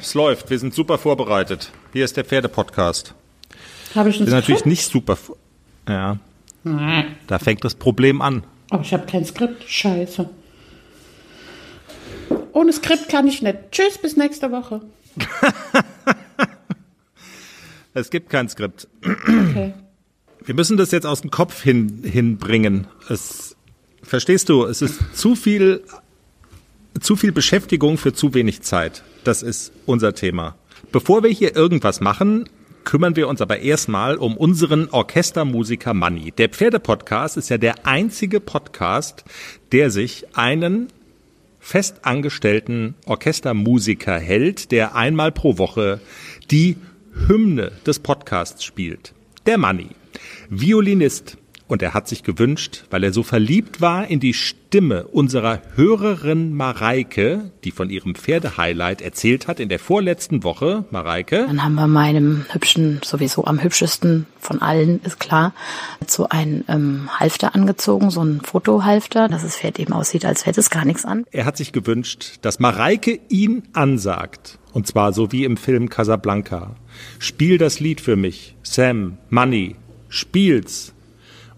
es läuft. Wir sind super vorbereitet. Hier ist der Pferdepodcast. Habe ich Wir sind natürlich nicht super. Ja, da fängt das Problem an. Aber ich habe kein Skript. Scheiße. Ohne Skript kann ich nicht. Tschüss, bis nächste Woche. Es gibt kein Skript. Okay. Wir müssen das jetzt aus dem Kopf hin, hinbringen. Es, verstehst du? Es ist zu viel, zu viel Beschäftigung für zu wenig Zeit. Das ist unser Thema. Bevor wir hier irgendwas machen, kümmern wir uns aber erstmal um unseren Orchestermusiker Manni. Der Pferdepodcast ist ja der einzige Podcast, der sich einen festangestellten Orchestermusiker hält, der einmal pro Woche die Hymne des Podcasts spielt. Der Manni. Violinist. Und er hat sich gewünscht, weil er so verliebt war in die Stimme unserer Hörerin Mareike, die von ihrem Pferdehighlight erzählt hat in der vorletzten Woche. Mareike. Dann haben wir meinem hübschen, sowieso am hübschesten von allen, ist klar, so ein ähm, Halfter angezogen, so ein Fotohalfter, dass das Pferd eben aussieht, als hätte es gar nichts an. Er hat sich gewünscht, dass Mareike ihn ansagt. Und zwar so wie im Film Casablanca. Spiel das Lied für mich. Sam, Money, spiel's.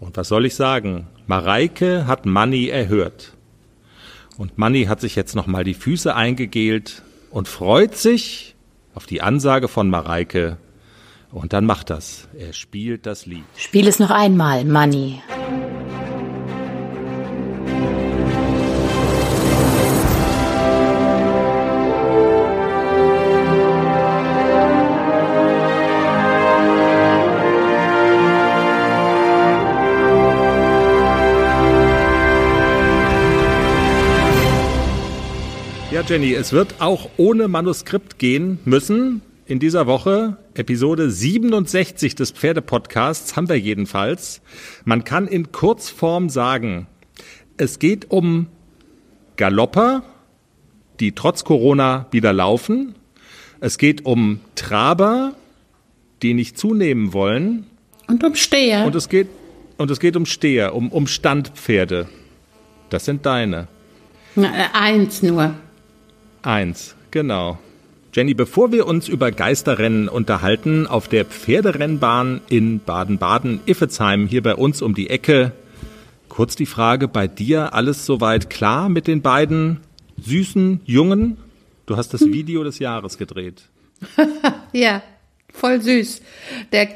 Und was soll ich sagen? Mareike hat Money erhört. Und Money hat sich jetzt nochmal die Füße eingegelt und freut sich auf die Ansage von Mareike. Und dann macht das. Er spielt das Lied. Spiel es noch einmal, Money. Jenny, es wird auch ohne Manuskript gehen müssen. In dieser Woche, Episode 67 des Pferdepodcasts, haben wir jedenfalls. Man kann in Kurzform sagen, es geht um Galopper, die trotz Corona wieder laufen. Es geht um Traber, die nicht zunehmen wollen. Und um Steher. Und es geht, und es geht um Steher, um, um Standpferde. Das sind deine. Na, äh, eins nur. Eins, genau. Jenny, bevor wir uns über Geisterrennen unterhalten, auf der Pferderennbahn in Baden-Baden-Iffezheim, hier bei uns um die Ecke, kurz die Frage, bei dir alles soweit klar mit den beiden süßen Jungen? Du hast das Video des Jahres gedreht. Ja, voll süß. Der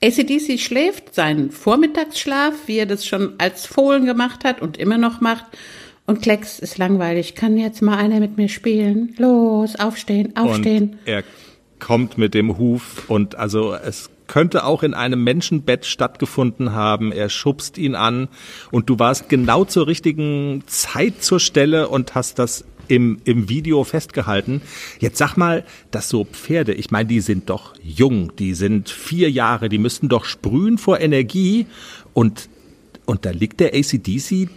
ACDC schläft seinen Vormittagsschlaf, wie er das schon als Fohlen gemacht hat und immer noch macht. Und Klecks ist langweilig. Kann jetzt mal einer mit mir spielen? Los, aufstehen, aufstehen. Und er kommt mit dem Huf und also es könnte auch in einem Menschenbett stattgefunden haben. Er schubst ihn an und du warst genau zur richtigen Zeit zur Stelle und hast das im, im Video festgehalten. Jetzt sag mal, dass so Pferde, ich meine, die sind doch jung, die sind vier Jahre, die müssten doch sprühen vor Energie und, und da liegt der ACDC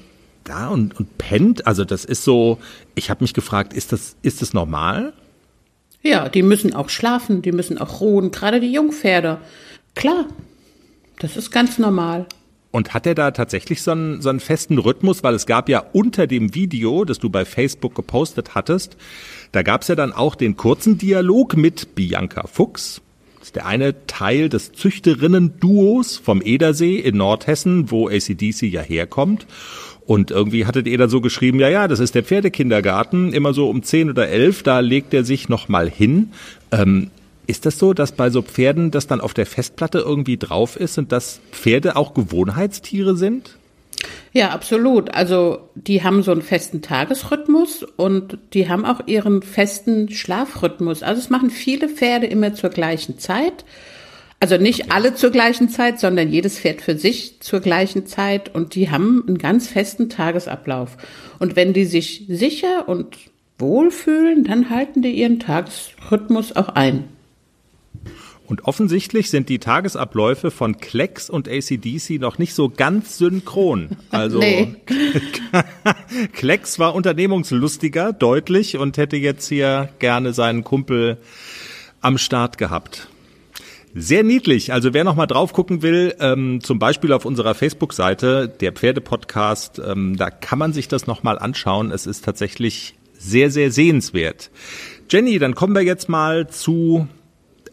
da und, und pennt. Also das ist so, ich habe mich gefragt, ist das, ist das normal? Ja, die müssen auch schlafen, die müssen auch ruhen, gerade die Jungpferde. Klar, das ist ganz normal. Und hat er da tatsächlich so einen, so einen festen Rhythmus? Weil es gab ja unter dem Video, das du bei Facebook gepostet hattest, da gab es ja dann auch den kurzen Dialog mit Bianca Fuchs. Das ist der eine Teil des Züchterinnen-Duos vom Edersee in Nordhessen, wo ACDC ja herkommt. Und irgendwie hattet ihr dann so geschrieben, ja, ja, das ist der Pferdekindergarten, immer so um 10 oder 11, da legt er sich nochmal hin. Ähm, ist das so, dass bei so Pferden das dann auf der Festplatte irgendwie drauf ist und dass Pferde auch Gewohnheitstiere sind? Ja, absolut. Also die haben so einen festen Tagesrhythmus und die haben auch ihren festen Schlafrhythmus. Also es machen viele Pferde immer zur gleichen Zeit. Also nicht alle zur gleichen Zeit, sondern jedes Pferd für sich zur gleichen Zeit und die haben einen ganz festen Tagesablauf. Und wenn die sich sicher und wohl fühlen, dann halten die ihren Tagesrhythmus auch ein. Und offensichtlich sind die Tagesabläufe von Klecks und ACDC noch nicht so ganz synchron. Also Nee. Klecks war unternehmungslustiger, deutlich, und hätte jetzt hier gerne seinen Kumpel am Start gehabt. Sehr niedlich. Also wer noch mal drauf gucken will, ähm, zum Beispiel auf unserer Facebook-Seite, der Pferdepodcast, ähm, da kann man sich das noch mal anschauen. Es ist tatsächlich sehr, sehr sehenswert. Jenny, dann kommen wir jetzt mal zu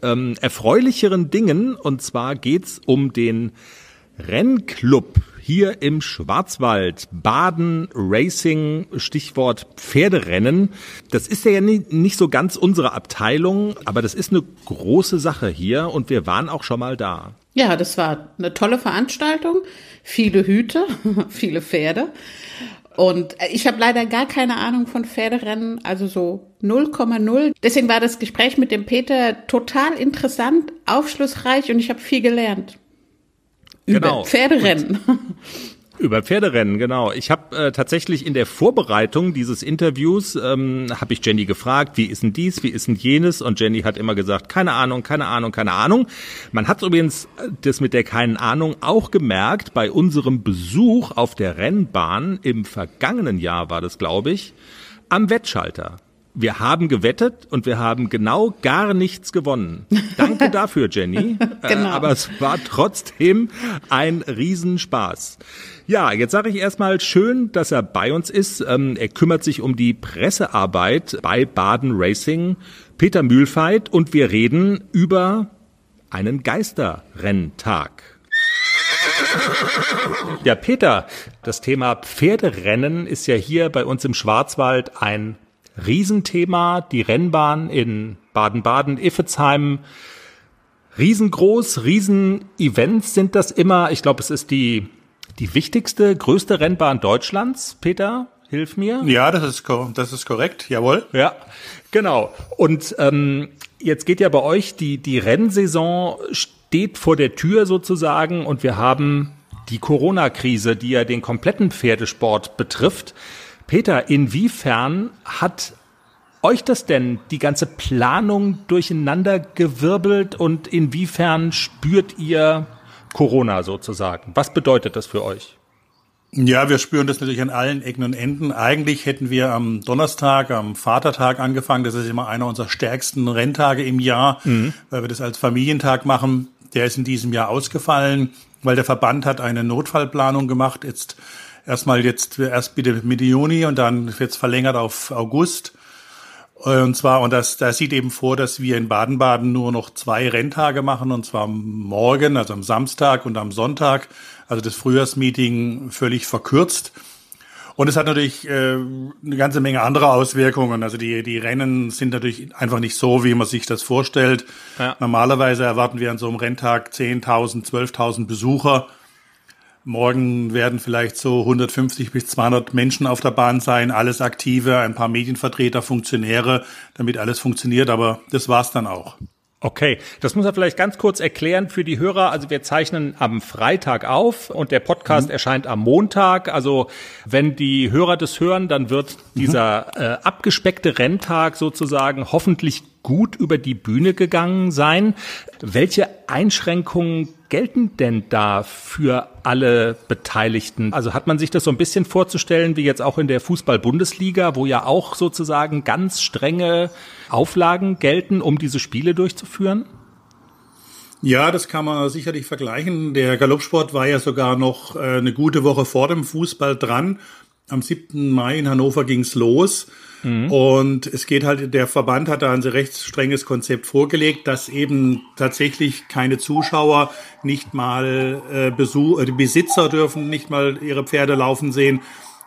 ähm, erfreulicheren Dingen. Und zwar geht's um den Rennclub hier im Schwarzwald. Baden Racing, Stichwort Pferderennen. Das ist ja nicht so ganz unsere Abteilung, aber das ist eine große Sache hier und wir waren auch schon mal da. Ja, das war eine tolle Veranstaltung. Viele Hüte, viele Pferde. Und ich habe leider gar keine Ahnung von Pferderennen, also so 0,0. Deswegen war das Gespräch mit dem Peter total interessant, aufschlussreich und ich habe viel gelernt. Über genau. Pferderennen. Und über Pferderennen, genau. Ich habe äh, tatsächlich in der Vorbereitung dieses Interviews ähm, habe ich Jenny gefragt, wie ist denn dies, wie ist denn jenes? Und Jenny hat immer gesagt, keine Ahnung, keine Ahnung, keine Ahnung. Man hat übrigens äh, das mit der keinen Ahnung auch gemerkt bei unserem Besuch auf der Rennbahn im vergangenen Jahr war das, glaube ich, am Wettschalter wir haben gewettet und wir haben genau gar nichts gewonnen. Danke dafür, Jenny. genau. Äh, aber es war trotzdem ein Riesenspaß. Ja, jetzt sage ich erstmal schön, dass er bei uns ist. Ähm, er kümmert sich um die Pressearbeit bei Baden Racing, Peter Mühlfeit, und wir reden über einen Geisterrenntag. Ja, Peter, das Thema Pferderennen ist ja hier bei uns im Schwarzwald ein Riesenthema, die Rennbahn in Baden-Baden, Iffezheim. Riesengroß, Riesenevents sind das immer. Ich glaube, es ist die, die wichtigste, größte Rennbahn Deutschlands. Peter, hilf mir. Ja, das ist, das ist korrekt, jawohl. Ja, genau. Und ähm, jetzt geht ja bei euch die, die Rennsaison steht vor der Tür sozusagen und wir haben die Corona-Krise, die ja den kompletten Pferdesport betrifft. Peter, inwiefern hat euch das denn die ganze Planung durcheinander gewirbelt und inwiefern spürt ihr Corona sozusagen? Was bedeutet das für euch? Ja, wir spüren das natürlich an allen Ecken und Enden. Eigentlich hätten wir am Donnerstag, am Vatertag angefangen. Das ist immer einer unserer stärksten Renntage im Jahr, mhm. weil wir das als Familientag machen. Der ist in diesem Jahr ausgefallen, weil der Verband hat eine Notfallplanung gemacht. Jetzt erstmal jetzt erst bitte Mitte Juni und dann jetzt verlängert auf August. Und zwar, und das, das sieht eben vor, dass wir in Baden-Baden nur noch zwei Renntage machen, und zwar morgen, also am Samstag und am Sonntag, also das Frühjahrsmeeting völlig verkürzt. Und es hat natürlich äh, eine ganze Menge anderer Auswirkungen. Also die, die Rennen sind natürlich einfach nicht so, wie man sich das vorstellt. Ja. Normalerweise erwarten wir an so einem Renntag 10.000, 12.000 Besucher. Morgen werden vielleicht so 150 bis 200 Menschen auf der Bahn sein, alles aktive, ein paar Medienvertreter, Funktionäre, damit alles funktioniert, aber das war's dann auch. Okay, das muss er vielleicht ganz kurz erklären für die Hörer. Also wir zeichnen am Freitag auf und der Podcast mhm. erscheint am Montag. Also wenn die Hörer das hören, dann wird dieser mhm. äh, abgespeckte Renntag sozusagen hoffentlich gut über die Bühne gegangen sein. Welche Einschränkungen gelten denn da für alle Beteiligten? Also hat man sich das so ein bisschen vorzustellen, wie jetzt auch in der Fußball-Bundesliga, wo ja auch sozusagen ganz strenge Auflagen gelten, um diese Spiele durchzuführen? Ja, das kann man sicherlich vergleichen. Der Galoppsport war ja sogar noch äh, eine gute Woche vor dem Fußball dran. Am 7. Mai in Hannover ging's los. Mhm. Und es geht halt, der Verband hat da ein recht strenges Konzept vorgelegt, dass eben tatsächlich keine Zuschauer nicht mal äh, Besuch, äh, die Besitzer dürfen nicht mal ihre Pferde laufen sehen,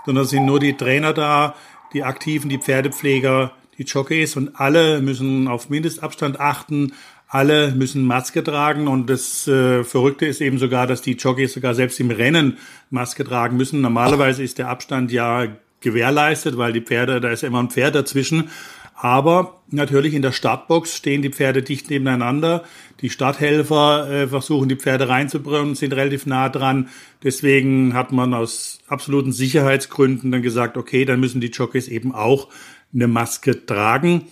sondern sind nur die Trainer da, die Aktiven, die Pferdepfleger, die Jockeys und alle müssen auf Mindestabstand achten. Alle müssen Maske tragen und das äh, Verrückte ist eben sogar, dass die Jockeys sogar selbst im Rennen Maske tragen müssen. Normalerweise ist der Abstand ja gewährleistet, weil die Pferde, da ist immer ein Pferd dazwischen. Aber natürlich in der Startbox stehen die Pferde dicht nebeneinander. Die Starthelfer äh, versuchen die Pferde reinzubringen, sind relativ nah dran. Deswegen hat man aus absoluten Sicherheitsgründen dann gesagt, okay, dann müssen die Jockeys eben auch eine Maske tragen.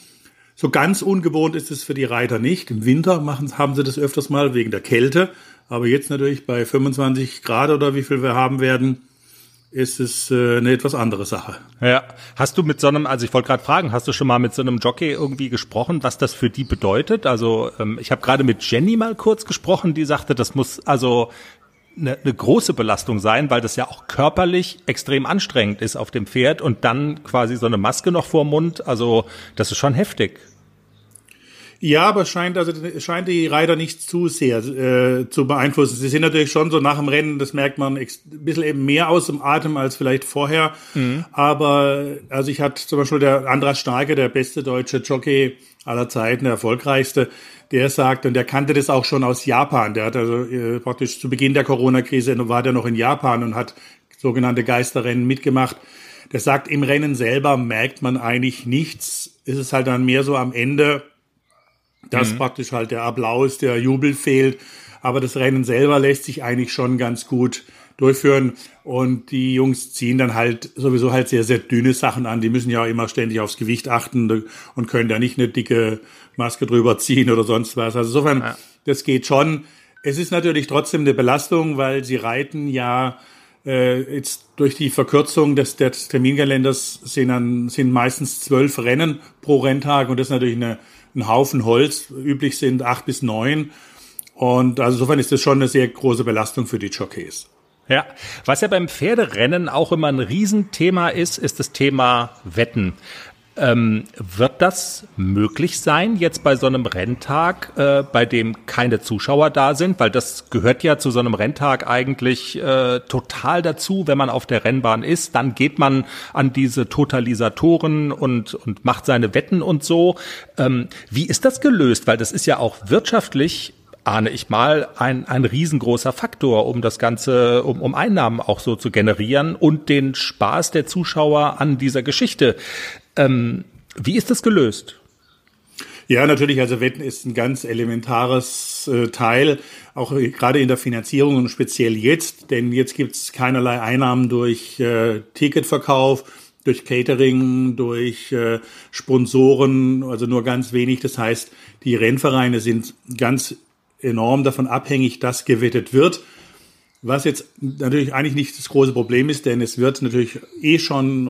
So ganz ungewohnt ist es für die Reiter nicht. Im Winter machen, haben sie das öfters mal wegen der Kälte. Aber jetzt natürlich bei 25 Grad oder wie viel wir haben werden, ist es äh, eine etwas andere Sache. Ja, hast du mit so einem, also ich wollte gerade fragen, hast du schon mal mit so einem Jockey irgendwie gesprochen, was das für die bedeutet? Also ähm, ich habe gerade mit Jenny mal kurz gesprochen, die sagte, das muss also eine, eine große Belastung sein, weil das ja auch körperlich extrem anstrengend ist auf dem Pferd und dann quasi so eine Maske noch vor Mund. Also das ist schon heftig. Ja, aber es scheint, also scheint die Reiter nicht zu sehr äh, zu beeinflussen. Sie sind natürlich schon so nach dem Rennen, das merkt man, ein bisschen eben mehr aus dem Atem als vielleicht vorher. Mhm. Aber also ich hatte zum Beispiel der Andras Starke, der beste deutsche Jockey aller Zeiten, der erfolgreichste, der sagt, und der kannte das auch schon aus Japan. Der hat also äh, praktisch zu Beginn der Corona-Krise war der noch in Japan und hat sogenannte Geisterrennen mitgemacht. Der sagt, im Rennen selber merkt man eigentlich nichts. Ist es halt dann mehr so am Ende, dass mhm. praktisch halt der Applaus, der Jubel fehlt. Aber das Rennen selber lässt sich eigentlich schon ganz gut durchführen. Und die Jungs ziehen dann halt sowieso halt sehr, sehr dünne Sachen an. Die müssen ja auch immer ständig aufs Gewicht achten und können da nicht eine dicke Maske drüber ziehen oder sonst was. Also insofern, ja. das geht schon. Es ist natürlich trotzdem eine Belastung, weil sie reiten ja äh, jetzt durch die Verkürzung des, des Terminkalenders sind, dann, sind meistens zwölf Rennen pro Renntag und das ist natürlich eine ein Haufen Holz. Üblich sind acht bis neun. Und also insofern ist das schon eine sehr große Belastung für die Jockeys. Ja, was ja beim Pferderennen auch immer ein Riesenthema ist, ist das Thema Wetten. Ähm, wird das möglich sein jetzt bei so einem Renntag, äh, bei dem keine Zuschauer da sind? Weil das gehört ja zu so einem Renntag eigentlich äh, total dazu, wenn man auf der Rennbahn ist. Dann geht man an diese Totalisatoren und, und macht seine Wetten und so. Ähm, wie ist das gelöst? Weil das ist ja auch wirtschaftlich ahne ich mal, ein, ein riesengroßer Faktor, um das Ganze, um, um Einnahmen auch so zu generieren und den Spaß der Zuschauer an dieser Geschichte. Ähm, wie ist das gelöst? Ja, natürlich. Also Wetten ist ein ganz elementares äh, Teil, auch gerade in der Finanzierung und speziell jetzt, denn jetzt gibt es keinerlei Einnahmen durch äh, Ticketverkauf, durch Catering, durch äh, Sponsoren, also nur ganz wenig. Das heißt, die Rennvereine sind ganz enorm davon abhängig, dass gewettet wird. Was jetzt natürlich eigentlich nicht das große Problem ist, denn es wird natürlich eh schon?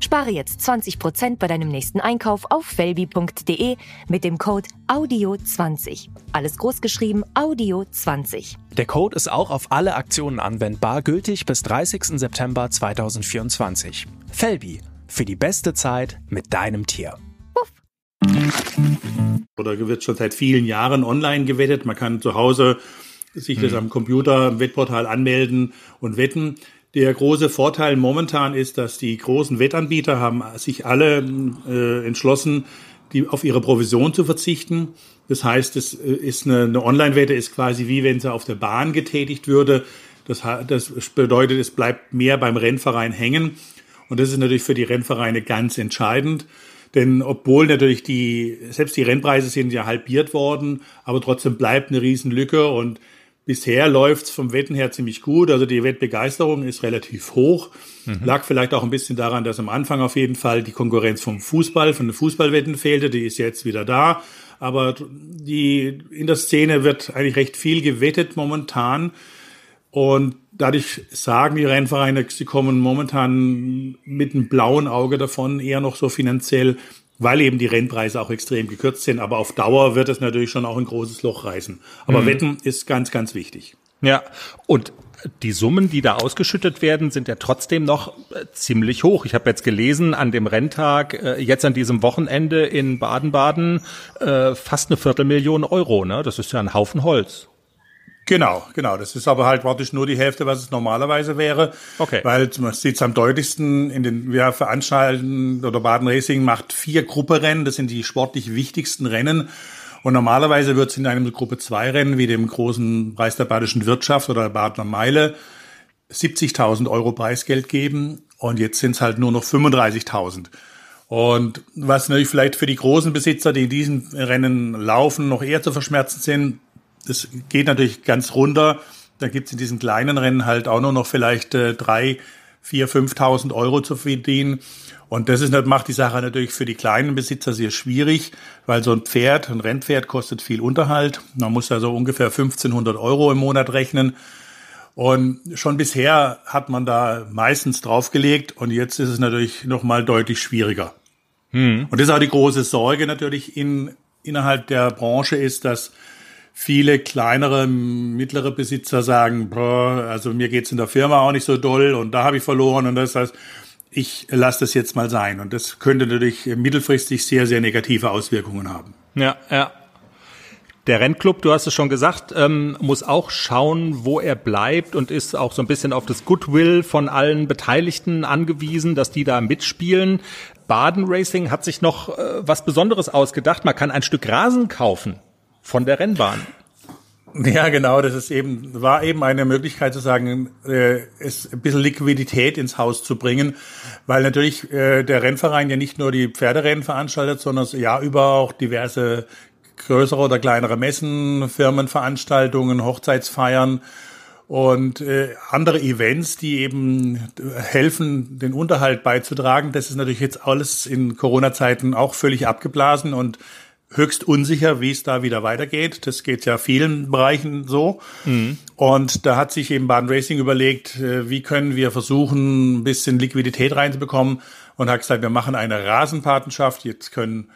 Spare jetzt 20% bei deinem nächsten Einkauf auf felbi.de mit dem Code AUDIO20. Alles großgeschrieben AUDIO20. Der Code ist auch auf alle Aktionen anwendbar, gültig bis 30. September 2024. Felbi, für die beste Zeit mit deinem Tier. Puff. Oder wird schon seit vielen Jahren online gewettet. Man kann zu Hause sich das hm. am Computer im Wettportal anmelden und wetten. Der große Vorteil momentan ist, dass die großen Wettanbieter haben sich alle äh, entschlossen, die auf ihre Provision zu verzichten. Das heißt, es äh, ist eine, eine Online-Wette ist quasi wie wenn sie auf der Bahn getätigt würde. Das, das bedeutet, es bleibt mehr beim Rennverein hängen. Und das ist natürlich für die Rennvereine ganz entscheidend. Denn obwohl natürlich die, selbst die Rennpreise sind ja halbiert worden, aber trotzdem bleibt eine Riesenlücke und Bisher läuft's vom Wetten her ziemlich gut. Also die Wettbegeisterung ist relativ hoch. Mhm. Lag vielleicht auch ein bisschen daran, dass am Anfang auf jeden Fall die Konkurrenz vom Fußball, von den Fußballwetten fehlte. Die ist jetzt wieder da. Aber die, in der Szene wird eigentlich recht viel gewettet momentan. Und dadurch sagen die Rennvereine, sie kommen momentan mit einem blauen Auge davon, eher noch so finanziell weil eben die Rennpreise auch extrem gekürzt sind. Aber auf Dauer wird es natürlich schon auch ein großes Loch reißen. Aber mhm. Wetten ist ganz, ganz wichtig. Ja, und die Summen, die da ausgeschüttet werden, sind ja trotzdem noch äh, ziemlich hoch. Ich habe jetzt gelesen, an dem Renntag, äh, jetzt an diesem Wochenende in Baden-Baden, äh, fast eine Viertelmillion Euro. Ne? Das ist ja ein Haufen Holz. Genau, genau. Das ist aber halt praktisch nur die Hälfte, was es normalerweise wäre. Okay. Weil man sieht es am deutlichsten in den, wir veranstalten oder Baden Racing macht vier Grupperennen. Das sind die sportlich wichtigsten Rennen. Und normalerweise wird es in einem Gruppe 2 Rennen wie dem großen Preis der Badischen Wirtschaft oder der Badener Meile 70.000 Euro Preisgeld geben und jetzt sind es halt nur noch 35.000. Und was natürlich vielleicht für die großen Besitzer, die in diesen Rennen laufen, noch eher zu verschmerzen sind, das geht natürlich ganz runter. Da gibt's in diesen kleinen Rennen halt auch nur noch vielleicht äh, drei, vier, 5.000 Euro zu verdienen. Und das ist, macht die Sache natürlich für die kleinen Besitzer sehr schwierig, weil so ein Pferd, ein Rennpferd kostet viel Unterhalt. Man muss also ungefähr 1500 Euro im Monat rechnen. Und schon bisher hat man da meistens draufgelegt und jetzt ist es natürlich nochmal deutlich schwieriger. Hm. Und das ist auch die große Sorge natürlich in, innerhalb der Branche ist, dass viele kleinere, mittlere Besitzer sagen, boah, also mir geht's in der Firma auch nicht so doll und da habe ich verloren und das heißt, ich lasse das jetzt mal sein. Und das könnte natürlich mittelfristig sehr, sehr negative Auswirkungen haben. Ja, ja. Der Rennclub, du hast es schon gesagt, ähm, muss auch schauen, wo er bleibt und ist auch so ein bisschen auf das Goodwill von allen Beteiligten angewiesen, dass die da mitspielen. Baden Racing hat sich noch äh, was Besonderes ausgedacht. Man kann ein Stück Rasen kaufen von der Rennbahn. Ja, genau, das ist eben, war eben eine Möglichkeit zu sagen, äh, es ein bisschen Liquidität ins Haus zu bringen, weil natürlich äh, der Rennverein ja nicht nur die Pferderennen veranstaltet, sondern ja über auch diverse größere oder kleinere Messen, Firmenveranstaltungen, Hochzeitsfeiern und äh, andere Events, die eben helfen, den Unterhalt beizutragen. Das ist natürlich jetzt alles in Corona-Zeiten auch völlig abgeblasen und höchst unsicher, wie es da wieder weitergeht. Das geht ja vielen Bereichen so. Mhm. Und da hat sich eben Baden Racing überlegt, äh, wie können wir versuchen, ein bisschen Liquidität reinzubekommen und hat gesagt, wir machen eine Rasenpatenschaft. Jetzt können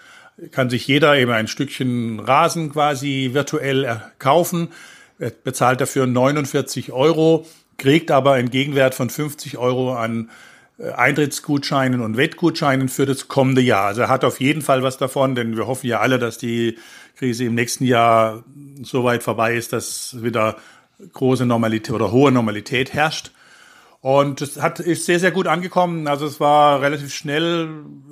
kann sich jeder eben ein Stückchen Rasen quasi virtuell kaufen, er bezahlt dafür 49 Euro, kriegt aber einen Gegenwert von 50 Euro an Eintrittsgutscheinen und Wettgutscheinen für das kommende Jahr. Also er hat auf jeden Fall was davon, denn wir hoffen ja alle, dass die Krise im nächsten Jahr so weit vorbei ist, dass wieder große Normalität oder hohe Normalität herrscht. Und es hat, ist sehr, sehr gut angekommen. Also es war relativ schnell,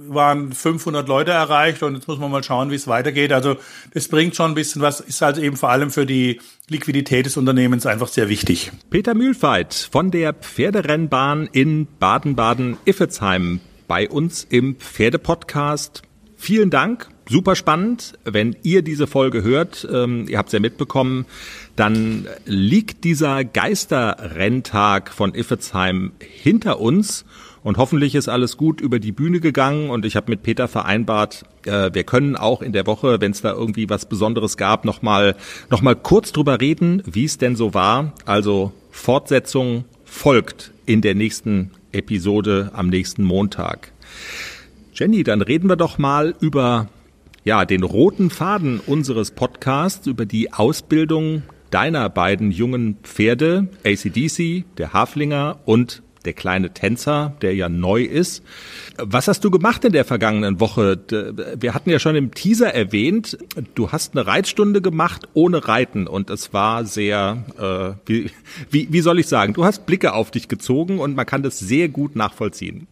waren 500 Leute erreicht und jetzt muss man mal schauen, wie es weitergeht. Also das bringt schon ein bisschen was, ist also eben vor allem für die Liquidität des Unternehmens einfach sehr wichtig. Peter Mühlfeit von der Pferderennbahn in Baden-Baden-Iffezheim bei uns im Pferdepodcast. Vielen Dank super spannend. Wenn ihr diese Folge hört, ähm, ihr habt es ja mitbekommen, dann liegt dieser Geisterrenntag von Iffezheim hinter uns und hoffentlich ist alles gut über die Bühne gegangen und ich habe mit Peter vereinbart, äh, wir können auch in der Woche, wenn es da irgendwie was Besonderes gab, nochmal noch mal kurz drüber reden, wie es denn so war. Also Fortsetzung folgt in der nächsten Episode am nächsten Montag. Jenny, dann reden wir doch mal über ja, den roten Faden unseres Podcasts über die Ausbildung deiner beiden jungen Pferde, ACDC, der Haflinger und der kleine Tänzer, der ja neu ist. Was hast du gemacht in der vergangenen Woche? Wir hatten ja schon im Teaser erwähnt, du hast eine Reitstunde gemacht ohne Reiten und es war sehr, äh, wie, wie, wie soll ich sagen, du hast Blicke auf dich gezogen und man kann das sehr gut nachvollziehen.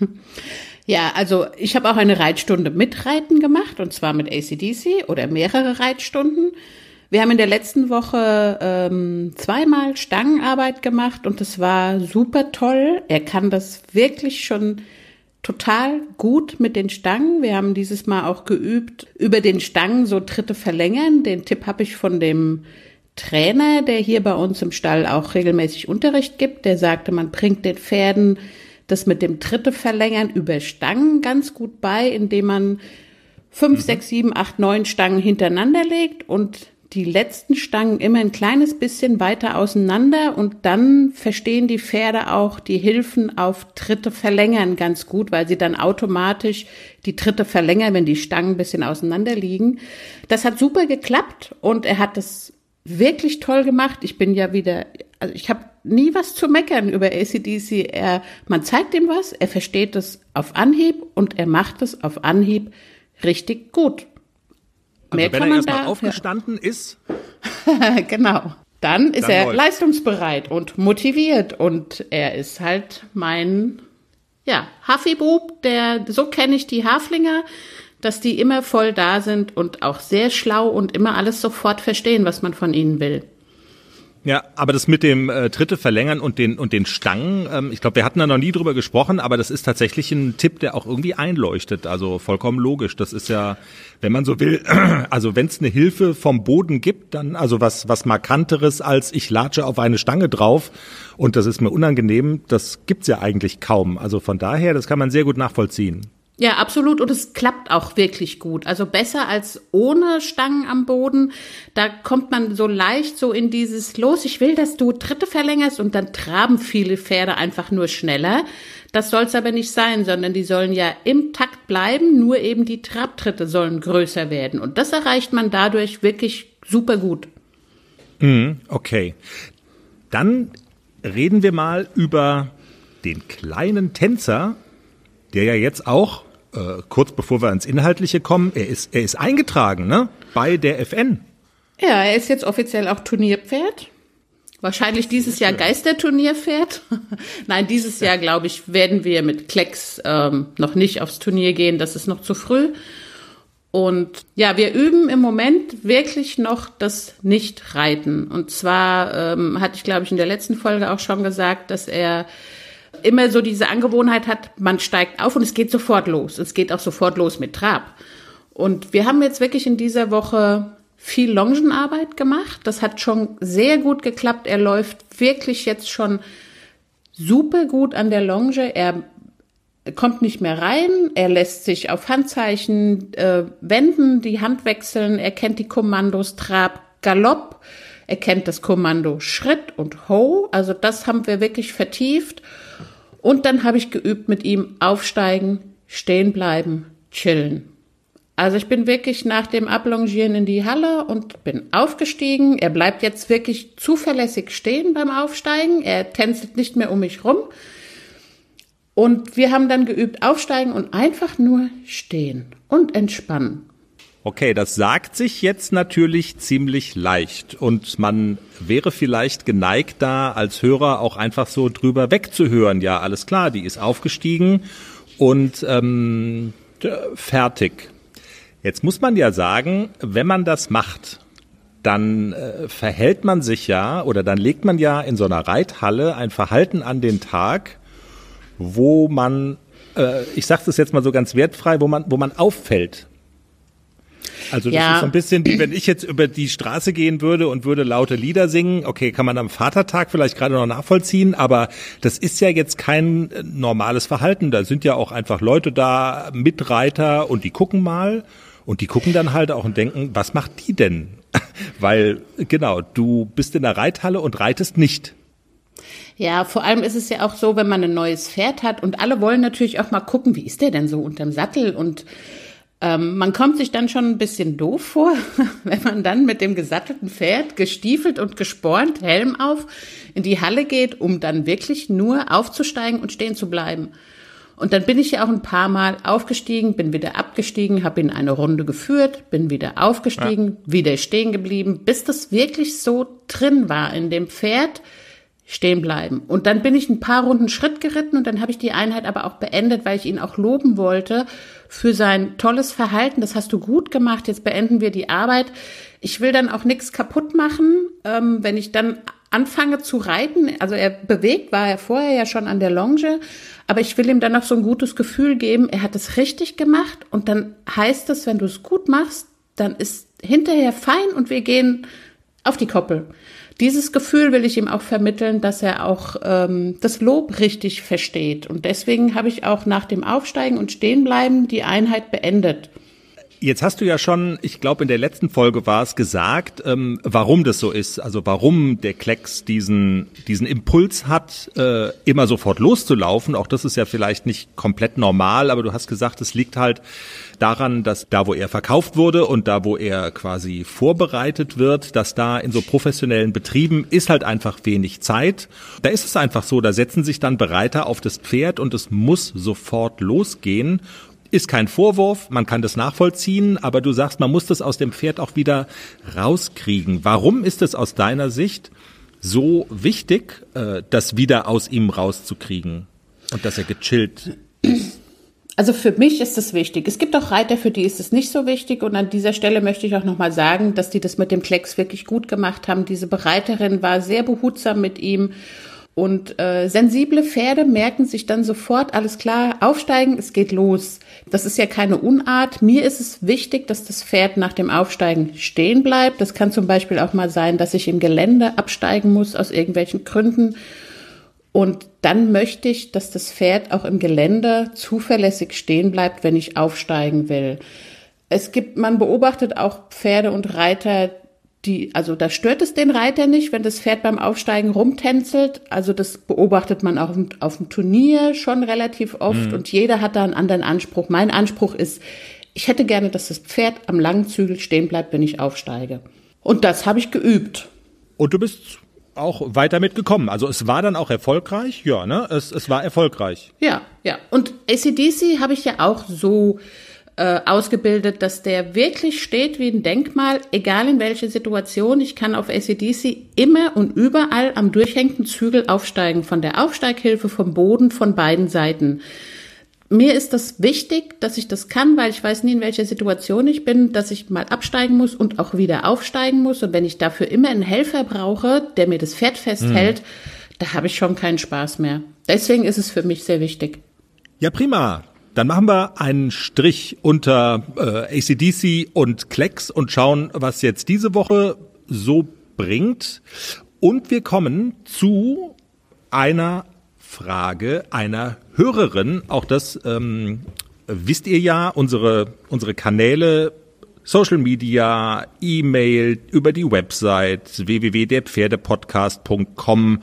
Ja, also ich habe auch eine Reitstunde mit Reiten gemacht und zwar mit ACDC oder mehrere Reitstunden. Wir haben in der letzten Woche ähm, zweimal Stangenarbeit gemacht und das war super toll. Er kann das wirklich schon total gut mit den Stangen. Wir haben dieses Mal auch geübt, über den Stangen so Tritte verlängern. Den Tipp habe ich von dem Trainer, der hier bei uns im Stall auch regelmäßig Unterricht gibt. Der sagte, man bringt den Pferden das mit dem Dritte verlängern über Stangen ganz gut bei, indem man fünf, mhm. sechs, sieben, acht, neun Stangen hintereinander legt und die letzten Stangen immer ein kleines bisschen weiter auseinander und dann verstehen die Pferde auch die Hilfen auf Tritte verlängern ganz gut, weil sie dann automatisch die Tritte verlängern, wenn die Stangen ein bisschen auseinander liegen. Das hat super geklappt und er hat das wirklich toll gemacht. Ich bin ja wieder, also ich habe nie was zu meckern über ACDC. Er, man zeigt ihm was, er versteht es auf Anhieb und er macht es auf Anhieb richtig gut. Also Mehr wenn kann er erstmal aufgestanden ist. genau. Dann ist dann er läuft. leistungsbereit und motiviert und er ist halt mein ja, Huffy-Bub, der, so kenne ich die Haflinger. dass die immer voll da sind und auch sehr schlau und immer alles sofort verstehen, was man von ihnen will. Ja, aber das mit dem äh, Dritte verlängern und den und den Stangen, ähm, ich glaube, wir hatten da noch nie drüber gesprochen, aber das ist tatsächlich ein Tipp, der auch irgendwie einleuchtet. Also vollkommen logisch. Das ist ja, wenn man so will, also wenn es eine Hilfe vom Boden gibt, dann also was was markanteres als ich latsche auf eine Stange drauf und das ist mir unangenehm, das gibt's ja eigentlich kaum. Also von daher, das kann man sehr gut nachvollziehen. Ja, absolut. Und es klappt auch wirklich gut. Also besser als ohne Stangen am Boden. Da kommt man so leicht so in dieses Los, ich will, dass du Tritte verlängerst und dann traben viele Pferde einfach nur schneller. Das soll es aber nicht sein, sondern die sollen ja im Takt bleiben, nur eben die Trabtritte sollen größer werden. Und das erreicht man dadurch wirklich super gut. Mhm, okay. Dann reden wir mal über den kleinen Tänzer, der ja jetzt auch äh, kurz bevor wir ans Inhaltliche kommen, er ist, er ist eingetragen, ne? Bei der FN. Ja, er ist jetzt offiziell auch Turnierpferd. Wahrscheinlich dieses Jahr Geisterturnierpferd. Nein, dieses Jahr, glaube ich, werden wir mit Klecks ähm, noch nicht aufs Turnier gehen. Das ist noch zu früh. Und ja, wir üben im Moment wirklich noch das Nicht-Reiten. Und zwar ähm, hatte ich, glaube ich, in der letzten Folge auch schon gesagt, dass er immer so diese Angewohnheit hat, man steigt auf und es geht sofort los. Es geht auch sofort los mit Trab. Und wir haben jetzt wirklich in dieser Woche viel Longenarbeit gemacht. Das hat schon sehr gut geklappt. Er läuft wirklich jetzt schon super gut an der Longe. Er kommt nicht mehr rein. Er lässt sich auf Handzeichen äh, wenden, die Hand wechseln. Er kennt die Kommandos Trab, Galopp. Er kennt das Kommando Schritt und Ho. Also das haben wir wirklich vertieft. Und dann habe ich geübt mit ihm aufsteigen, stehen bleiben, chillen. Also ich bin wirklich nach dem Ablongieren in die Halle und bin aufgestiegen. Er bleibt jetzt wirklich zuverlässig stehen beim Aufsteigen. Er tänzelt nicht mehr um mich rum. Und wir haben dann geübt aufsteigen und einfach nur stehen und entspannen. Okay, das sagt sich jetzt natürlich ziemlich leicht und man wäre vielleicht geneigt, da als Hörer auch einfach so drüber wegzuhören. Ja, alles klar, die ist aufgestiegen und ähm, fertig. Jetzt muss man ja sagen, wenn man das macht, dann äh, verhält man sich ja oder dann legt man ja in so einer Reithalle ein Verhalten an den Tag, wo man, äh, ich sage das jetzt mal so ganz wertfrei, wo man, wo man auffällt. Also das ja. ist so ein bisschen wie wenn ich jetzt über die Straße gehen würde und würde laute Lieder singen. Okay, kann man am Vatertag vielleicht gerade noch nachvollziehen, aber das ist ja jetzt kein äh, normales Verhalten. Da sind ja auch einfach Leute da, Mitreiter und die gucken mal und die gucken dann halt auch und denken, was macht die denn? Weil genau, du bist in der Reithalle und reitest nicht. Ja, vor allem ist es ja auch so, wenn man ein neues Pferd hat und alle wollen natürlich auch mal gucken, wie ist der denn so unterm Sattel und ähm, man kommt sich dann schon ein bisschen doof vor, wenn man dann mit dem gesattelten Pferd, gestiefelt und gespornt, Helm auf, in die Halle geht, um dann wirklich nur aufzusteigen und stehen zu bleiben. Und dann bin ich ja auch ein paar Mal aufgestiegen, bin wieder abgestiegen, habe ihn eine Runde geführt, bin wieder aufgestiegen, ja. wieder stehen geblieben, bis das wirklich so drin war in dem Pferd, stehen bleiben. Und dann bin ich ein paar Runden Schritt geritten und dann habe ich die Einheit aber auch beendet, weil ich ihn auch loben wollte für sein tolles Verhalten. Das hast du gut gemacht. Jetzt beenden wir die Arbeit. Ich will dann auch nichts kaputt machen, ähm, wenn ich dann anfange zu reiten. Also er bewegt, war er vorher ja schon an der Longe, aber ich will ihm dann noch so ein gutes Gefühl geben. Er hat es richtig gemacht und dann heißt es, wenn du es gut machst, dann ist hinterher fein und wir gehen auf die Koppel dieses Gefühl will ich ihm auch vermitteln, dass er auch ähm, das Lob richtig versteht. Und deswegen habe ich auch nach dem Aufsteigen und Stehenbleiben die Einheit beendet. Jetzt hast du ja schon, ich glaube in der letzten Folge war es gesagt, ähm, warum das so ist, also warum der Klecks diesen diesen Impuls hat, äh, immer sofort loszulaufen. Auch das ist ja vielleicht nicht komplett normal, aber du hast gesagt, es liegt halt daran, dass da, wo er verkauft wurde und da, wo er quasi vorbereitet wird, dass da in so professionellen Betrieben ist halt einfach wenig Zeit. Da ist es einfach so, da setzen sich dann Bereiter auf das Pferd und es muss sofort losgehen ist kein Vorwurf, man kann das nachvollziehen, aber du sagst, man muss das aus dem Pferd auch wieder rauskriegen. Warum ist es aus deiner Sicht so wichtig, äh, das wieder aus ihm rauszukriegen und dass er gechillt ist? Also für mich ist es wichtig. Es gibt auch Reiter, für die ist es nicht so wichtig. Und an dieser Stelle möchte ich auch nochmal sagen, dass die das mit dem Klecks wirklich gut gemacht haben. Diese Bereiterin war sehr behutsam mit ihm. Und äh, sensible Pferde merken sich dann sofort, alles klar, aufsteigen, es geht los. Das ist ja keine Unart. Mir ist es wichtig, dass das Pferd nach dem Aufsteigen stehen bleibt. Das kann zum Beispiel auch mal sein, dass ich im Gelände absteigen muss aus irgendwelchen Gründen. Und dann möchte ich, dass das Pferd auch im Gelände zuverlässig stehen bleibt, wenn ich aufsteigen will. Es gibt, man beobachtet auch Pferde und Reiter, die, also da stört es den Reiter nicht, wenn das Pferd beim Aufsteigen rumtänzelt. Also das beobachtet man auch auf dem Turnier schon relativ oft mhm. und jeder hat da einen anderen Anspruch. Mein Anspruch ist, ich hätte gerne, dass das Pferd am langen Zügel stehen bleibt, wenn ich aufsteige. Und das habe ich geübt. Und du bist auch weiter mitgekommen. Also es war dann auch erfolgreich, ja, ne? Es, es war erfolgreich. Ja, ja. Und ACDC habe ich ja auch so äh, ausgebildet, dass der wirklich steht wie ein Denkmal, egal in welche Situation. Ich kann auf ACDC immer und überall am durchhängenden Zügel aufsteigen, von der Aufsteighilfe, vom Boden, von beiden Seiten. Mir ist das wichtig, dass ich das kann, weil ich weiß nie, in welcher Situation ich bin, dass ich mal absteigen muss und auch wieder aufsteigen muss. Und wenn ich dafür immer einen Helfer brauche, der mir das Pferd festhält, mhm. da habe ich schon keinen Spaß mehr. Deswegen ist es für mich sehr wichtig. Ja, prima. Dann machen wir einen Strich unter äh, ACDC und Klecks und schauen, was jetzt diese Woche so bringt. Und wir kommen zu einer Frage einer Hörerin. Auch das ähm, wisst ihr ja, unsere, unsere Kanäle Social Media, E-Mail, über die Website www.derpferdepodcast.com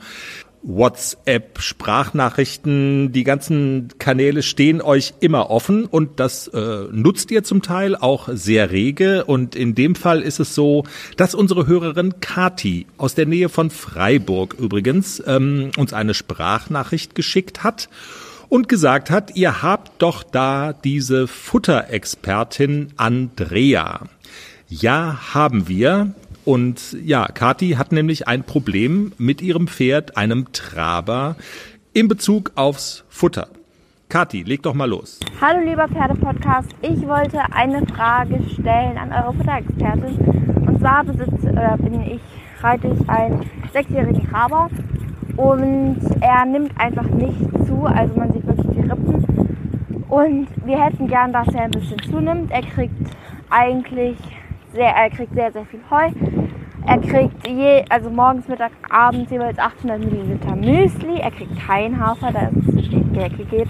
WhatsApp, Sprachnachrichten, die ganzen Kanäle stehen euch immer offen und das äh, nutzt ihr zum Teil auch sehr rege. Und in dem Fall ist es so, dass unsere Hörerin Kati aus der Nähe von Freiburg übrigens ähm, uns eine Sprachnachricht geschickt hat und gesagt hat, ihr habt doch da diese Futterexpertin Andrea. Ja, haben wir. Und ja, Kati hat nämlich ein Problem mit ihrem Pferd, einem Traber, in Bezug aufs Futter. Kati, leg doch mal los. Hallo lieber Pferdepodcast, ich wollte eine Frage stellen an eure Futterexpertin. Und zwar besitze, äh, bin ich, reite ich einen sechsjährigen Traber und er nimmt einfach nicht zu, also man sieht wirklich die Rippen. Und wir hätten gern, dass er ein bisschen zunimmt. Er kriegt eigentlich sehr, er kriegt sehr, sehr viel Heu. Er kriegt je, also morgens, Mittag, abends jeweils 800 Milliliter Müsli. Er kriegt kein Hafer, da es Gecke geht.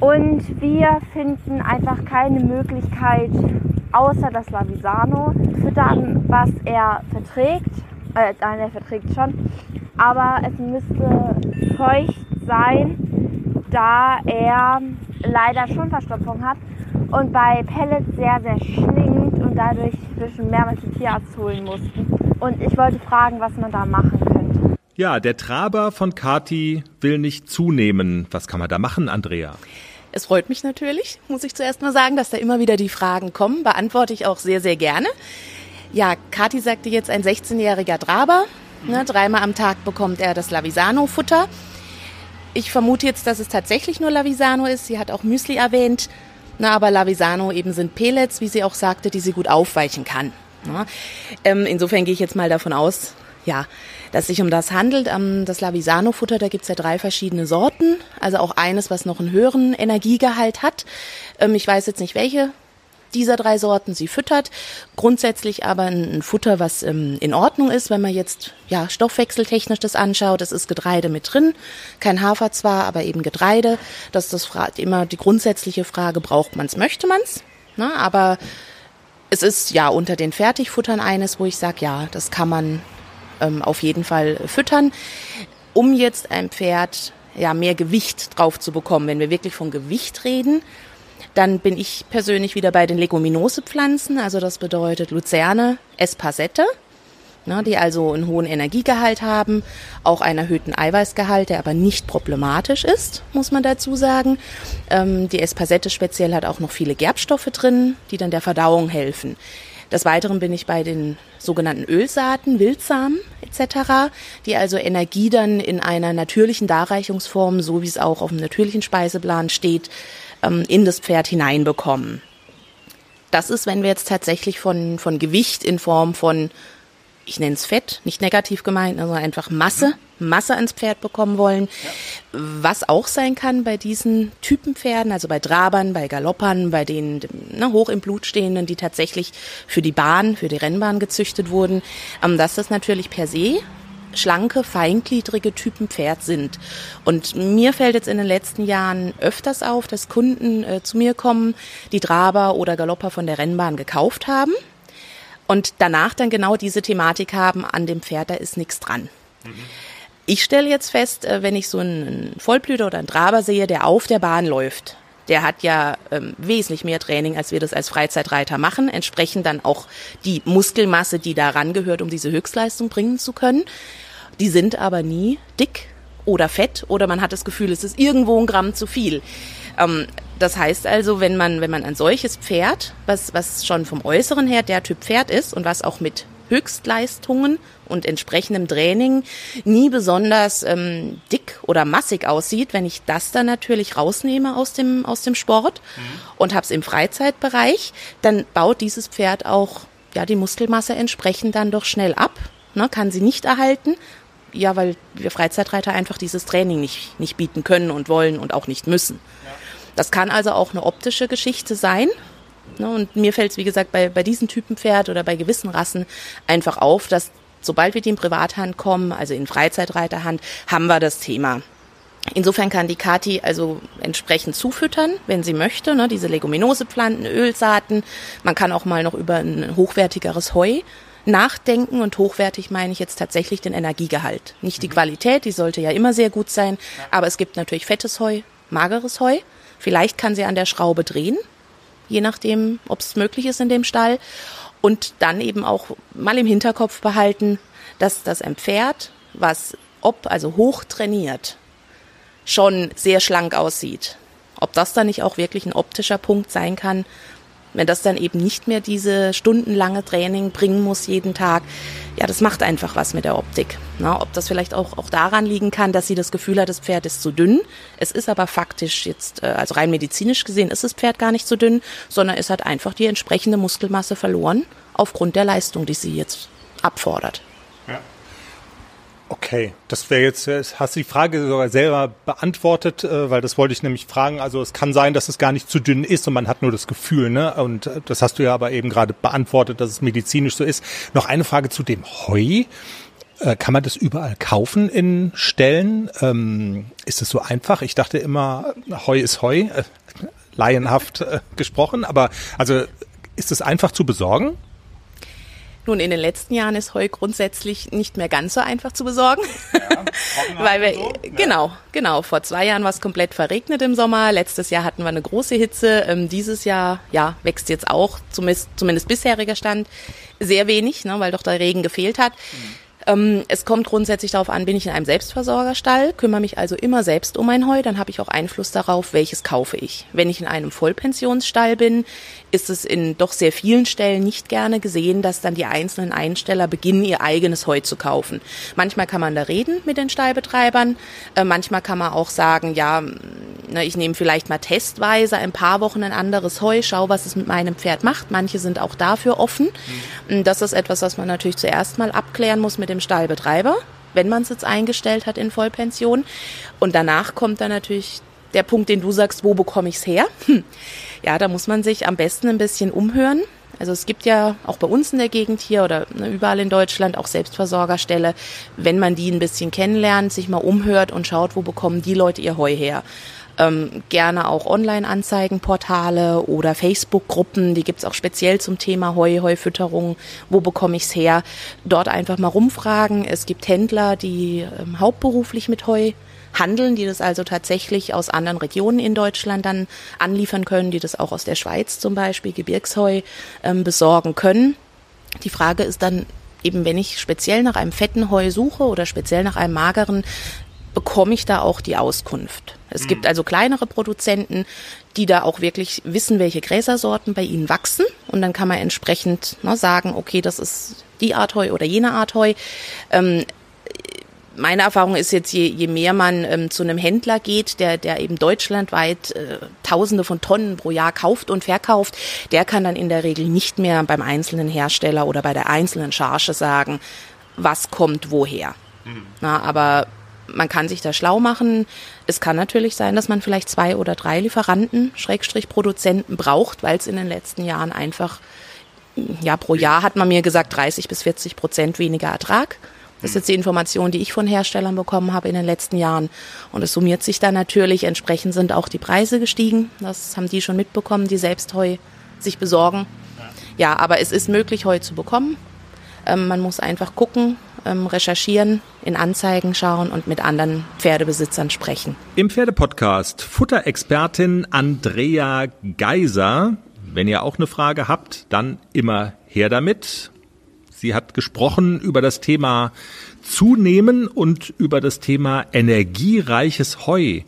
Und wir finden einfach keine Möglichkeit, außer das Lavisano, füttern, was er verträgt. Äh, nein, er verträgt schon. Aber es müsste feucht sein, da er leider schon Verstopfung hat und bei Pellets sehr, sehr schlingt und dadurch wir schon mehrmals den Tierarzt holen mussten. Und ich wollte fragen, was man da machen könnte. Ja, der Traber von Kati will nicht zunehmen. Was kann man da machen, Andrea? Es freut mich natürlich, muss ich zuerst mal sagen, dass da immer wieder die Fragen kommen. Beantworte ich auch sehr, sehr gerne. Ja, Kati sagte jetzt ein 16-jähriger Traber. Ne, dreimal am Tag bekommt er das Lavisano-Futter. Ich vermute jetzt, dass es tatsächlich nur Lavisano ist. Sie hat auch Müsli erwähnt. Na, aber Lavisano eben sind Pellets, wie sie auch sagte, die sie gut aufweichen kann. Na, ähm, insofern gehe ich jetzt mal davon aus, ja, dass sich um das handelt. Ähm, das Lavisano-Futter, da gibt's ja drei verschiedene Sorten. Also auch eines, was noch einen höheren Energiegehalt hat. Ähm, ich weiß jetzt nicht, welche dieser drei Sorten sie füttert. Grundsätzlich aber ein, Futter, was ähm, in Ordnung ist, wenn man jetzt ja stoffwechseltechnisch das anschaut. Es ist Getreide mit drin, kein Hafer zwar, aber eben Getreide. Das ist das immer die grundsätzliche Frage: Braucht man's, möchte man's? Na, aber es ist ja unter den Fertigfuttern eines, wo ich sage, ja, das kann man ähm, auf jeden Fall füttern. Um jetzt ein Pferd ja mehr Gewicht drauf zu bekommen, wenn wir wirklich von Gewicht reden, dann bin ich persönlich wieder bei den Leguminose-Pflanzen, also das bedeutet Luzerne, Espasette, ne, die also einen hohen Energiegehalt haben, auch einen erhöhten Eiweißgehalt, der aber nicht problematisch ist, muss man dazu sagen. Ähm, die Espasette speziell hat auch noch viele Gerbstoffe drin, die dann der Verdauung helfen. Des Weiteren bin ich bei den sogenannten Ölsaaten, Wildsamen etc., die also Energie dann in einer natürlichen Darreichungsform, so wie es auch auf dem natürlichen Speiseplan steht, ähm, in das Pferd hineinbekommen. Das ist, wenn wir jetzt tatsächlich von, von Gewicht in Form von, ich nenne es Fett, nicht negativ gemeint, also einfach Masse, Masse ans Pferd bekommen wollen. Ja. Was auch sein kann bei diesen Typenpferden, also bei Trabern, bei Galoppern, bei den ne, hoch im Blut stehenden, die tatsächlich für die Bahn, für die Rennbahn gezüchtet wurden, ähm, dass das natürlich per se schlanke, feingliedrige Typen Pferd sind. Und mir fällt jetzt in den letzten Jahren öfters auf, dass Kunden äh, zu mir kommen, die Traber oder Galopper von der Rennbahn gekauft haben und danach dann genau diese Thematik haben, an dem Pferd, da ist nichts dran. Mhm. Ich stelle jetzt fest, äh, wenn ich so einen Vollblüter oder einen Traber sehe, der auf der Bahn läuft, der hat ja ähm, wesentlich mehr Training, als wir das als Freizeitreiter machen. Entsprechend dann auch die Muskelmasse, die daran gehört, um diese Höchstleistung bringen zu können. Die sind aber nie dick oder fett oder man hat das Gefühl, es ist irgendwo ein Gramm zu viel. Ähm, das heißt also, wenn man, wenn man ein solches Pferd, was, was schon vom Äußeren her der Typ Pferd ist und was auch mit Höchstleistungen und entsprechendem Training nie besonders ähm, dick oder massig aussieht, wenn ich das dann natürlich rausnehme aus dem, aus dem Sport mhm. und habe es im Freizeitbereich, dann baut dieses Pferd auch ja, die Muskelmasse entsprechend dann doch schnell ab, ne, kann sie nicht erhalten ja, weil wir Freizeitreiter einfach dieses Training nicht, nicht bieten können und wollen und auch nicht müssen. Ja. Das kann also auch eine optische Geschichte sein. Ne, und mir fällt es, wie gesagt, bei, bei diesen Typen Pferd oder bei gewissen Rassen einfach auf, dass sobald wir die in Privathand kommen, also in Freizeitreiterhand, haben wir das Thema. Insofern kann die Kati also entsprechend zufüttern, wenn sie möchte, ne, diese Leguminosepflanzen, Ölsaaten. Man kann auch mal noch über ein hochwertigeres Heu nachdenken und hochwertig meine ich jetzt tatsächlich den Energiegehalt. Nicht die mhm. Qualität, die sollte ja immer sehr gut sein, aber es gibt natürlich fettes Heu, mageres Heu. Vielleicht kann sie an der Schraube drehen, je nachdem, ob es möglich ist in dem Stall. Und dann eben auch mal im Hinterkopf behalten, dass das ein Pferd, was ob, also hoch trainiert, schon sehr schlank aussieht. Ob das dann nicht auch wirklich ein optischer Punkt sein kann, wenn das dann eben nicht mehr diese stundenlange Training bringen muss jeden Tag, ja, das macht einfach was mit der Optik. Na, ob das vielleicht auch, auch daran liegen kann, dass sie das Gefühl hat, das Pferd ist zu dünn. Es ist aber faktisch jetzt, äh, also rein medizinisch gesehen, ist das Pferd gar nicht zu dünn, sondern es hat einfach die entsprechende Muskelmasse verloren aufgrund der Leistung, die sie jetzt abfordert. Okay, das wäre jetzt, hast du die Frage sogar selber beantwortet, äh, weil das wollte ich nämlich fragen. Also es kann sein, dass es gar nicht zu dünn ist und man hat nur das Gefühl, ne? Und äh, das hast du ja aber eben gerade beantwortet, dass es medizinisch so ist. Noch eine Frage zu dem Heu. Äh, kann man das überall kaufen in Stellen? Ähm, ist es so einfach? Ich dachte immer, Heu ist Heu, äh, laienhaft äh, gesprochen, aber also ist es einfach zu besorgen? Nun, in den letzten Jahren ist Heu grundsätzlich nicht mehr ganz so einfach zu besorgen. Ja, Weil wir, so, ja. genau, genau. Vor zwei Jahren war es komplett verregnet im Sommer. Letztes Jahr hatten wir eine große Hitze. Ähm, dieses Jahr, ja, wächst jetzt auch, zumindest, zumindest bisheriger Stand, sehr wenig, ne, weil doch der Regen gefehlt hat. Mhm. Ähm, es kommt grundsätzlich darauf an, bin ich in einem Selbstversorgerstall, kümmere mich also immer selbst um mein Heu, dann habe ich auch Einfluss darauf, welches kaufe ich. Wenn ich in einem Vollpensionsstall bin, ist es in doch sehr vielen Stellen nicht gerne gesehen, dass dann die einzelnen Einsteller beginnen, ihr eigenes Heu zu kaufen. Manchmal kann man da reden mit den Stallbetreibern, äh, manchmal kann man auch sagen, ja, ne, ich nehme vielleicht mal testweise ein paar Wochen ein anderes Heu, schau, was es mit meinem Pferd macht. Manche sind auch dafür offen. Mhm. Das ist etwas, was man natürlich zuerst mal abklären muss mit dem Stallbetreiber, wenn man es jetzt eingestellt hat in Vollpension. Und danach kommt dann natürlich der Punkt, den du sagst, wo bekomme ich es her? Hm. Ja, da muss man sich am besten ein bisschen umhören. Also es gibt ja auch bei uns in der Gegend hier oder ne, überall in Deutschland auch Selbstversorgerställe. Wenn man die ein bisschen kennenlernt, sich mal umhört und schaut, wo bekommen die Leute ihr Heu her ähm, gerne auch Online-Anzeigenportale oder Facebook-Gruppen, die gibt's auch speziell zum Thema Heu, Heufütterung, wo bekomme ich's her, dort einfach mal rumfragen. Es gibt Händler, die ähm, hauptberuflich mit Heu handeln, die das also tatsächlich aus anderen Regionen in Deutschland dann anliefern können, die das auch aus der Schweiz zum Beispiel Gebirgsheu ähm, besorgen können. Die Frage ist dann eben, wenn ich speziell nach einem fetten Heu suche oder speziell nach einem mageren, bekomme ich da auch die Auskunft. Es mhm. gibt also kleinere Produzenten, die da auch wirklich wissen, welche Gräsersorten bei ihnen wachsen. Und dann kann man entsprechend ne, sagen, okay, das ist die Art Heu oder jene Art Heu. Ähm, meine Erfahrung ist jetzt, je, je mehr man ähm, zu einem Händler geht, der, der eben deutschlandweit äh, Tausende von Tonnen pro Jahr kauft und verkauft, der kann dann in der Regel nicht mehr beim einzelnen Hersteller oder bei der einzelnen Charge sagen, was kommt woher. Mhm. Na, aber man kann sich da schlau machen. Es kann natürlich sein, dass man vielleicht zwei oder drei Lieferanten, Schrägstrich Produzenten braucht, weil es in den letzten Jahren einfach, ja, pro Jahr hat man mir gesagt, 30 bis 40 Prozent weniger Ertrag. Das ist jetzt die Information, die ich von Herstellern bekommen habe in den letzten Jahren. Und es summiert sich dann natürlich. Entsprechend sind auch die Preise gestiegen. Das haben die schon mitbekommen, die selbst Heu sich besorgen. Ja, aber es ist möglich, Heu zu bekommen. Ähm, man muss einfach gucken, ähm, recherchieren, in Anzeigen schauen und mit anderen Pferdebesitzern sprechen. Im Pferdepodcast Futterexpertin Andrea Geiser. Wenn ihr auch eine Frage habt, dann immer her damit. Sie hat gesprochen über das Thema Zunehmen und über das Thema energiereiches Heu.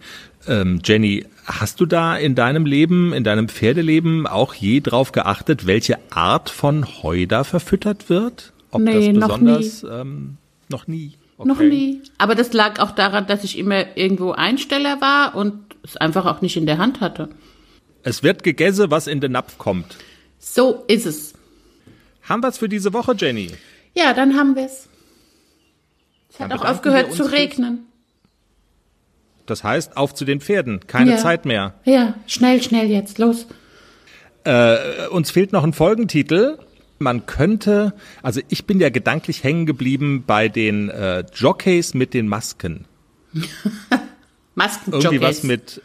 Ähm, Jenny, hast du da in deinem Leben, in deinem Pferdeleben auch je drauf geachtet, welche Art von Heu da verfüttert wird? Ob nee, das besonders noch nie. Ähm, noch nie. Okay. Noch nie. Aber das lag auch daran, dass ich immer irgendwo Einsteller war und es einfach auch nicht in der Hand hatte. Es wird gegessen, was in den Napf kommt. So ist es. Haben wir es für diese Woche, Jenny? Ja, dann haben wir es. Es hat auch aufgehört zu regnen. Das heißt, auf zu den Pferden. Keine ja. Zeit mehr. Ja, schnell, schnell jetzt, los. Äh, uns fehlt noch ein Folgentitel. Man könnte, also ich bin ja gedanklich hängen geblieben bei den äh, Jockeys mit den Masken. Maskenjockeys. Irgendwie was mit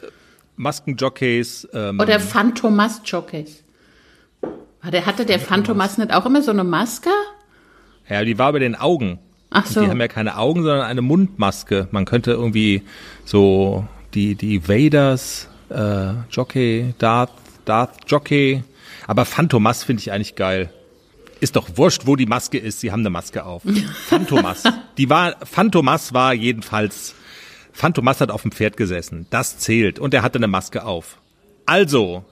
Maskenjockeys. Ähm, Oder Phantomas-Jockeys. Hatte der Phantomas nicht auch immer so eine Maske? Ja, die war über den Augen. Ach so. Und die haben ja keine Augen, sondern eine Mundmaske. Man könnte irgendwie so die, die Vaders, äh, Jockey, Darth, Darth Jockey. Aber Phantomas finde ich eigentlich geil. Ist doch wurscht, wo die Maske ist. Sie haben eine Maske auf. Phantomas. Die war, Phantomas war jedenfalls, Phantomas hat auf dem Pferd gesessen. Das zählt. Und er hatte eine Maske auf. Also,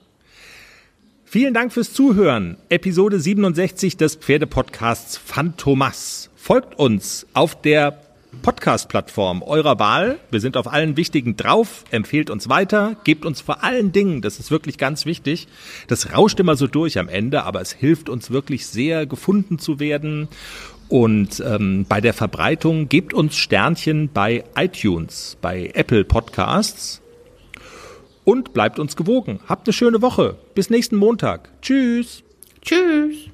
Vielen Dank fürs Zuhören. Episode 67 des Pferdepodcasts Phantomas. Folgt uns auf der Podcast-Plattform eurer Wahl. Wir sind auf allen wichtigen drauf. Empfehlt uns weiter. Gebt uns vor allen Dingen, das ist wirklich ganz wichtig. Das rauscht immer so durch am Ende, aber es hilft uns wirklich sehr, gefunden zu werden. Und ähm, bei der Verbreitung gebt uns Sternchen bei iTunes, bei Apple Podcasts und bleibt uns gewogen. Habt eine schöne Woche. Bis nächsten Montag. Tschüss. Tschüss.